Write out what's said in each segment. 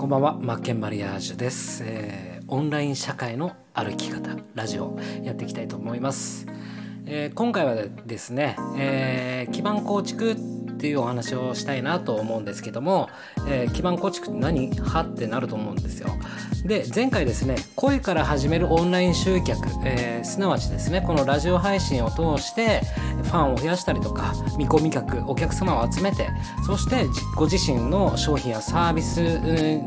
こんばんはマッケンマリアージュです、えーオンライン社会の歩き方ラジオやっていきたいと思います、えー今回はですね、えー基盤構築っていうお話をしたいなと思うんですけども、えー基盤構築って何？は？ってなると思うんですよ。で前回ですね声から始めるオンライン集客、えーすなわちですねこのラジオ配信を通してファンを増やしたりとか見込み客お客様を集めてそしてご自身の商品やサービス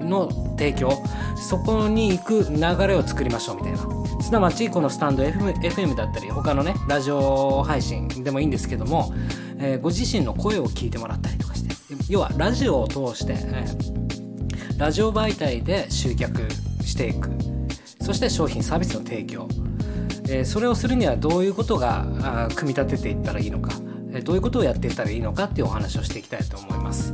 の提供そこに行く流れを作りましょうみたいな。すなわちこのスタンド FM, FM だったり他のねラジオ配信でもいいんですけども、えーご自身の声を聞いてもらったりとかして要はラジオを通して、えーラジオ媒体で集客していく。そして商品サービスの提供、えーそれをするにはどういうことが組み立てていったらいいのか、えどういうことをやっていったらいいのかっていうお話をしていきたいと思います。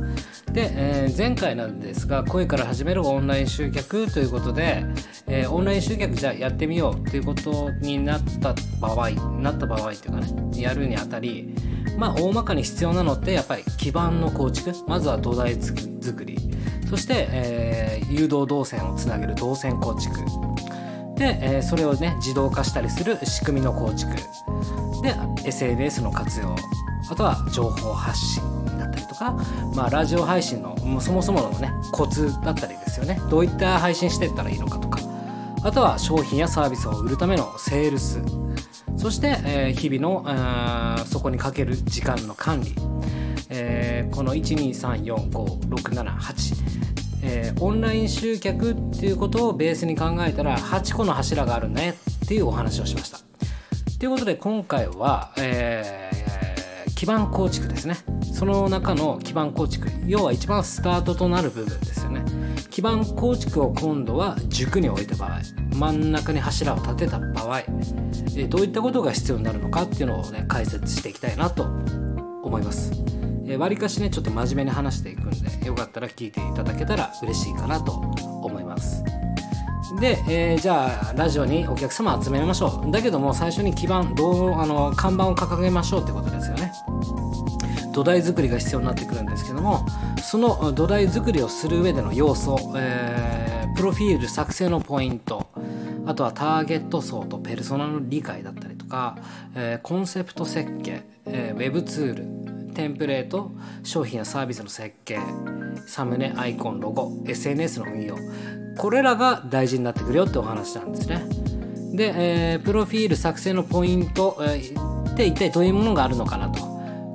で、えー前回なんですが声から始めるオンライン集客ということで、えーオンライン集客じゃあやってみようっていうことになった場合なった場合っていうかねやるにあたりまあ大まかに必要なのってやっぱり基盤の構築まずは土台作りそして、えー誘導動線をつなげる動線構築。で、えーそれをね自動化したりする仕組みの構築。で SNS の活用。あとは情報発信。か、まあ、ラジオ配信のもうそもそものねコツだったりですよね。どういった配信していったらいいのかとか。あとは商品やサービスを売るためのセールス。そして、えー日々のあーそこにかける時間の管理、えーこの12345678えーオンライン集客っていうことをベースに考えたら8個の柱があるねっていうお話をしました。ということで今回は、えー基盤構築ですね。その中の基盤構築。要は一番スタートとなる部分ですよね。基盤構築を今度は軸に置いた場合真ん中に柱を立てた場合、どういったことが必要になるのかっていうのをね解説していきたいなと思います。わりかしねちょっと真面目に話していくんでよかったら聞いていただけたら嬉しいかなと思います。で、えーじゃあラジオにお客様集めましょう。だけども最初に基盤どうあの看板を掲げましょうってことですよね。土台作りが必要になってくるんですけどもその土台作りをする上での要素、えープロフィール作成のポイントあとはターゲット層とペルソナの理解だったりとか、えーコンセプト設計、えーウェブツールテンプレート商品やサービスの設計サムネアイコンロゴ SNS の運用これらが大事になってくるよってお話なんですね。で、えープロフィール作成のポイント、えーって一体どういうものがあるのかなと。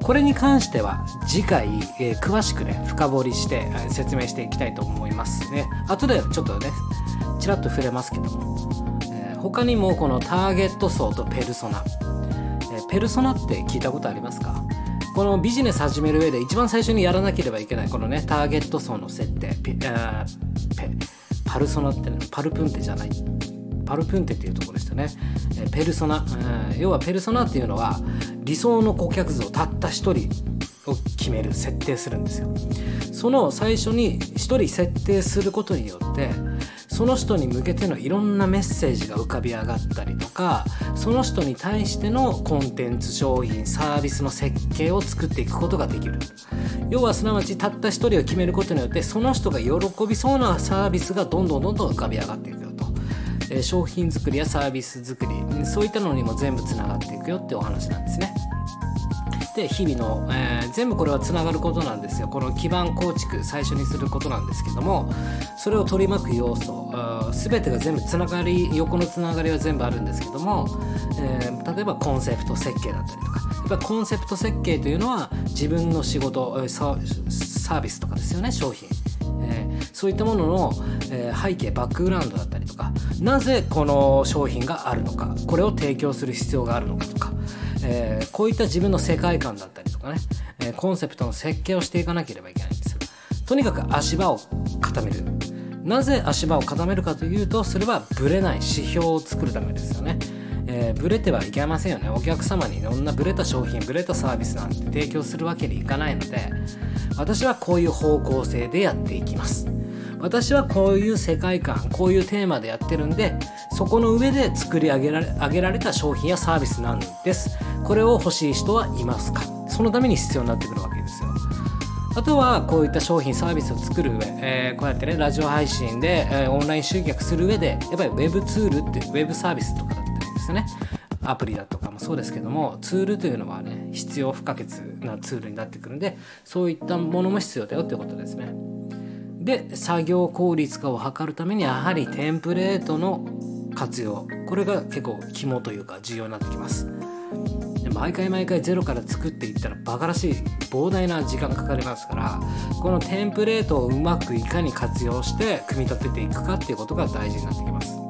これに関しては次回、えー詳しくね深掘りして、え説明していきたいと思いますね。後でちょっとねちらっと触れますけども、えー他にもこのターゲット層とペルソナ、えペルソナって聞いたことありますか？このビジネス始める上で一番最初にやらなければいけないこのねターゲット層の設定。ピあーペパルソナってねパルプンテじゃない。パルプンテっていうとこですよね、えペルソナ、うん。要はペルソナっていうのは理想の顧客像たった一人を決める設定するんですよ。その最初に一人設定することによってその人に向けてのいろんなメッセージが浮かび上がったりとかその人に対してのコンテンツ商品サービスの設計を作っていくことができる。要はすなわちたった一人を決めることによってその人が喜びそうなサービスがどんどんどんどん浮かび上がっていく。え商品作りやサービス作りそういったのにも全部つながっていくよってお話なんですね。で日々の、えー全部これはつながることなんですよ。この基盤構築最初にすることなんですけどもそれを取り巻く要素全てが全部つながり横のつながりは全部あるんですけども、えー例えばコンセプト設計だったりとか。やっぱコンセプト設計というのは自分の仕事サービスとかですよね商品。えーそういったものの、え背景バックグラウンドだったりとかなぜこの商品があるのかこれを提供する必要があるのかとか、えーこういった自分の世界観だったりとかね、えーコンセプトの設計をしていかなければいけないんですよ。とにかく足場を固める。なぜ足場を固めるかというとそれはブレない指標を作るためですよね。えーブレてはいけませんよね。お客様にいろんなブレた商品ブレたサービスなんて提供するわけにいかないので私はこういう方向性でやっていきます。私はこういう世界観こういうテーマでやってるんでそこの上で作り上げられ上げられた商品やサービスなんです。これを欲しい人はいますか？そのために必要になってくるわけですよ。あとはこういった商品サービスを作る上、えー、こうやってねラジオ配信で、えー、オンライン集客する上でやっぱりウェブツールっていうウェブサービスとかだったりですね。アプリだとかもそうですけどもツールというのはね必要不可欠なツールになってくるんでそういったものも必要だよってことですね。で作業効率化を図るためにやはりテンプレートの活用これが結構肝というか重要になってきます。で毎回毎回ゼロから作っていったらバカらしい膨大な時間かかりますからこのテンプレートをうまくいかに活用して組み立てていくかっていうことが大事になってきます。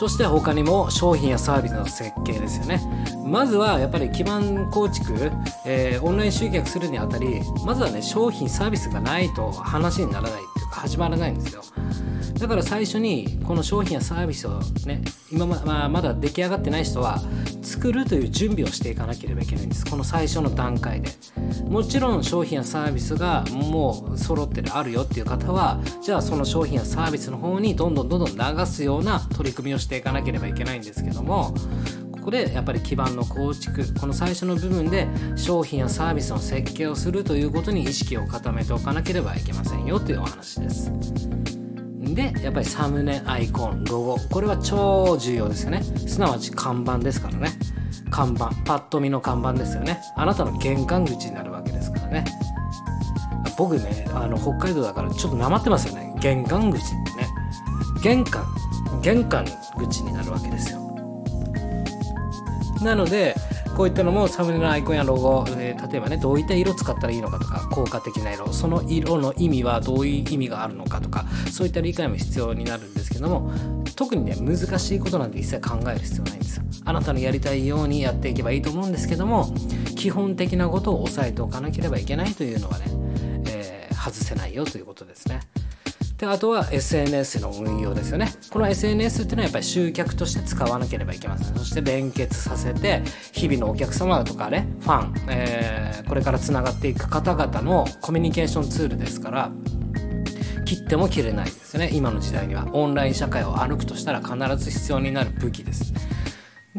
そして他にも商品やサービスの設計ですよね。まずはやっぱり基盤構築、えー、オンライン集客するにあたりまずはね商品サービスがないと話にならないっていうか始まらないんですよ。だから最初にこの商品やサービスをね今ま,、まあ、まだ出来上がってない人は作るという準備をしていかなければいけないんです。この最初の段階で。もちろん商品やサービスがもう揃ってるあるよっていう方はじゃあその商品やサービスの方にどんどんどんどん流すような取り組みをしてしていかなければいけないんですけどもここでやっぱり基盤の構築この最初の部分で商品やサービスの設計をするということに意識を固めておかなければいけませんよというお話です。でやっぱりサムネアイコンロゴ。これは超重要ですよね。すなわち看板ですからね。看板。パッと見の看板ですよね。あなたの玄関口になるわけですからね。僕ねあの北海道だからちょっとなまってますよね。玄関口ってね。玄関。玄関口になるわけですよ。なのでこういったのもサムネのアイコンやロゴ、えー、例えばねどういった色使ったらいいのかとか効果的な色その色の意味はどういう意味があるのかとかそういった理解も必要になるんですけども特にね難しいことなんて一切考える必要ないんです。よあなたのやりたいようにやっていけばいいと思うんですけども基本的なことを押さえておかなければいけないというのはね、えー、外せないよということですね。であとは SNS の運用ですよね。この SNS っていうのはやっぱり集客として使わなければいけません。そして連結させて日々のお客様だとかねファン、えー、これからつながっていく方々のコミュニケーションツールですから切っても切れないですよね。今の時代には。オンライン社会を歩くとしたら必ず必要になる武器です。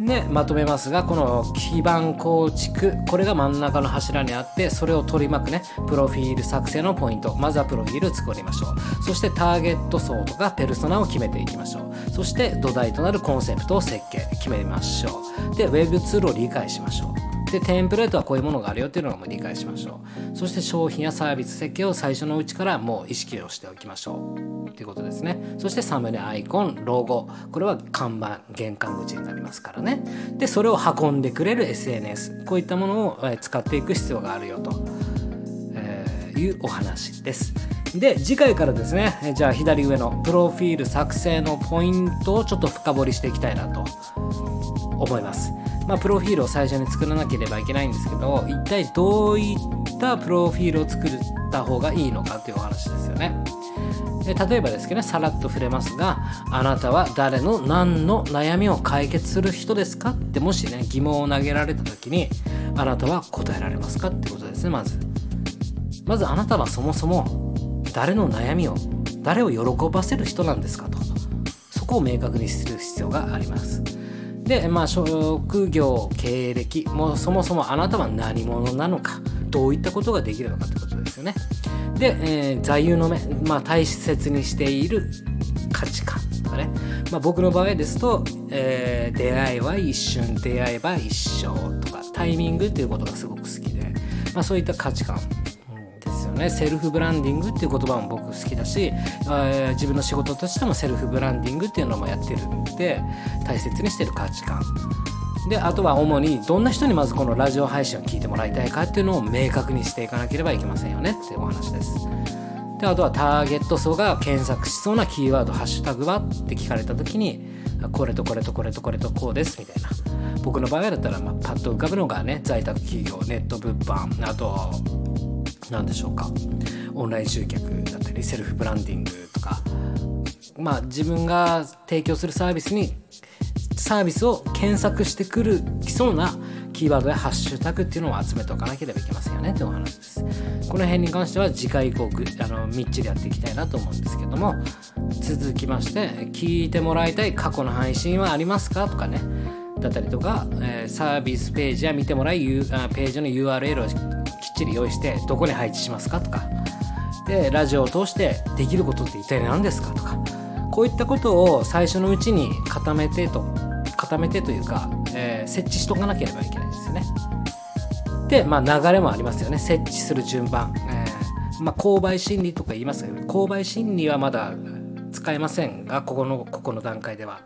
でまとめますがこの基盤構築これが真ん中の柱にあってそれを取り巻くねプロフィール作成のポイント。まずはプロフィール作りましょう。そしてターゲット層とかペルソナを決めていきましょう。そして土台となるコンセプトを設計決めましょう。で Web ツールを理解しましょう。でテンプレートはこういうものがあるよっていうのを理解しましょう。そして商品やサービス設計を最初のうちからもう意識をしておきましょうっていうことですね。そしてサムネアイコンロゴ。これは看板玄関口になりますからね。でそれを運んでくれる SNS こういったものを使っていく必要があるよと、え、いうお話です。で次回からですねじゃあ左上のプロフィール作成のポイントをちょっと深掘りしていきたいなと思います。まあ、プロフィールを最初に作らなければいけないんですけど一体どういったプロフィールを作った方がいいのかっていうお話ですよね。で例えばですけどねさらっと触れますがあなたは誰の何の悩みを解決する人ですかってもしね疑問を投げられた時にあなたは答えられますかってことですねまず。まずあなたはそもそも誰の悩みを誰を喜ばせる人なんですかと。そこを明確にする必要があります。で、まあ、職業経歴もそもそもあなたは何者なのかどういったことができるのかってことですよね。で、えー、座右の銘、まあ、大切にしている価値観とかね、まあ、僕の場合ですと、えー、出会いは一瞬出会えば一生とかタイミングっていうことがすごく好きで、まあ、そういった価値観ねセルフブランディングっていう言葉も僕好きだし、えー、自分の仕事としてもセルフブランディングっていうのもやってるんで大切にしてる価値観。であとは主にどんな人にまずこのラジオ配信を聞いてもらいたいかっていうのを明確にしていかなければいけませんよねっていうお話です。であとはターゲット層が検索しそうなキーワードハッシュタグはって聞かれた時にこれとこれとこれとこれとこうですみたいな。僕の場合だったら、まあ、パッと浮かぶのがね在宅企業ネット物販あと何でしょうか？オンライン集客だったりセルフブランディングとか。まあ自分が提供するサービスにサービスを検索してくるきそうなキーワードやハッシュタグっていうのを集めておかなければいけませんよねというお話です。この辺に関しては次回以降あのみっちりやっていきたいなと思うんですけども続きまして聞いてもらいたい過去の配信はありますかとかね。だったりとか、えー、サービスページや見てもらいページの URL をちり用意してどこに配置しますかとか。でラジオを通してできることって一体何ですかとか。こういったことを最初のうちに固めてと固めてというか、えー、設置しとかなければいけないですよね。で、まあ、流れもありますよね。設置する順番、えー、まあ、購買心理とか言いますけど購買心理はまだ使えませんがここのここの段階では。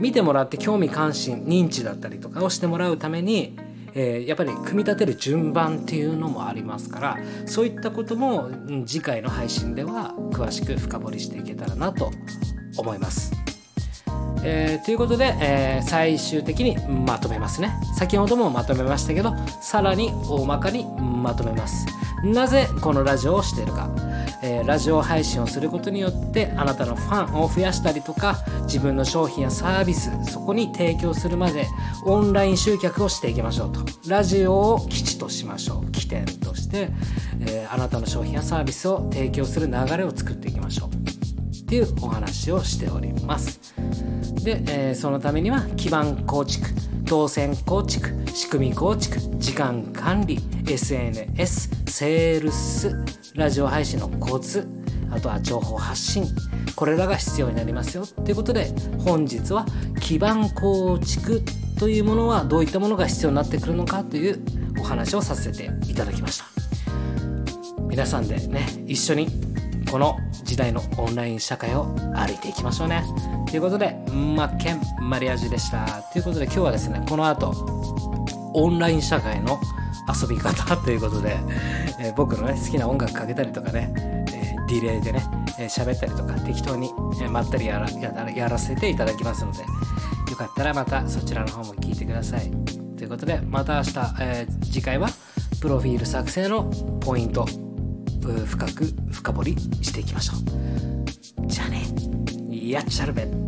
見てもらって興味関心認知だったりとかをしてもらうためにえー、やっぱり組み立てる順番っていうのもありますからそういったことも次回の配信では詳しく深掘りしていけたらなと思います。えー、ということで、えー、最終的にまとめますね。先ほどもまとめましたけどさらに大まかにまとめます。なぜこのラジオをしているか。えー、ラジオ配信をすることによってあなたのファンを増やしたりとか自分の商品やサービスそこに提供するまでオンライン集客をしていきましょうと。ラジオを基地としましょう。起点として、えー、あなたの商品やサービスを提供する流れを作っていきましょう。っていうお話をしております。で、えー、そのためには基盤構築動線構築仕組み構築時間管理 SNS セールスラジオ配信のコツあとは情報発信これらが必要になりますよということで本日は基盤構築というものはどういったものが必要になってくるのかというお話をさせていただきました。皆さんでね一緒にこの時代のオンライン社会を歩いていきましょうね。ということでマッケンマリアージュでした。ということで今日はですねこの後オンライン社会の遊び方ということで、えー、僕のね好きな音楽かけたりとかね、えー、ディレイでね喋、えー、ったりとか適当に、え、まったりやらやらせていただきますのでよかったらまたそちらの方も聞いてください。ということでまた明日、え、次回はプロフィール作成のポイント深く深掘りしていきましょう。じゃあね。やっちゃるべ。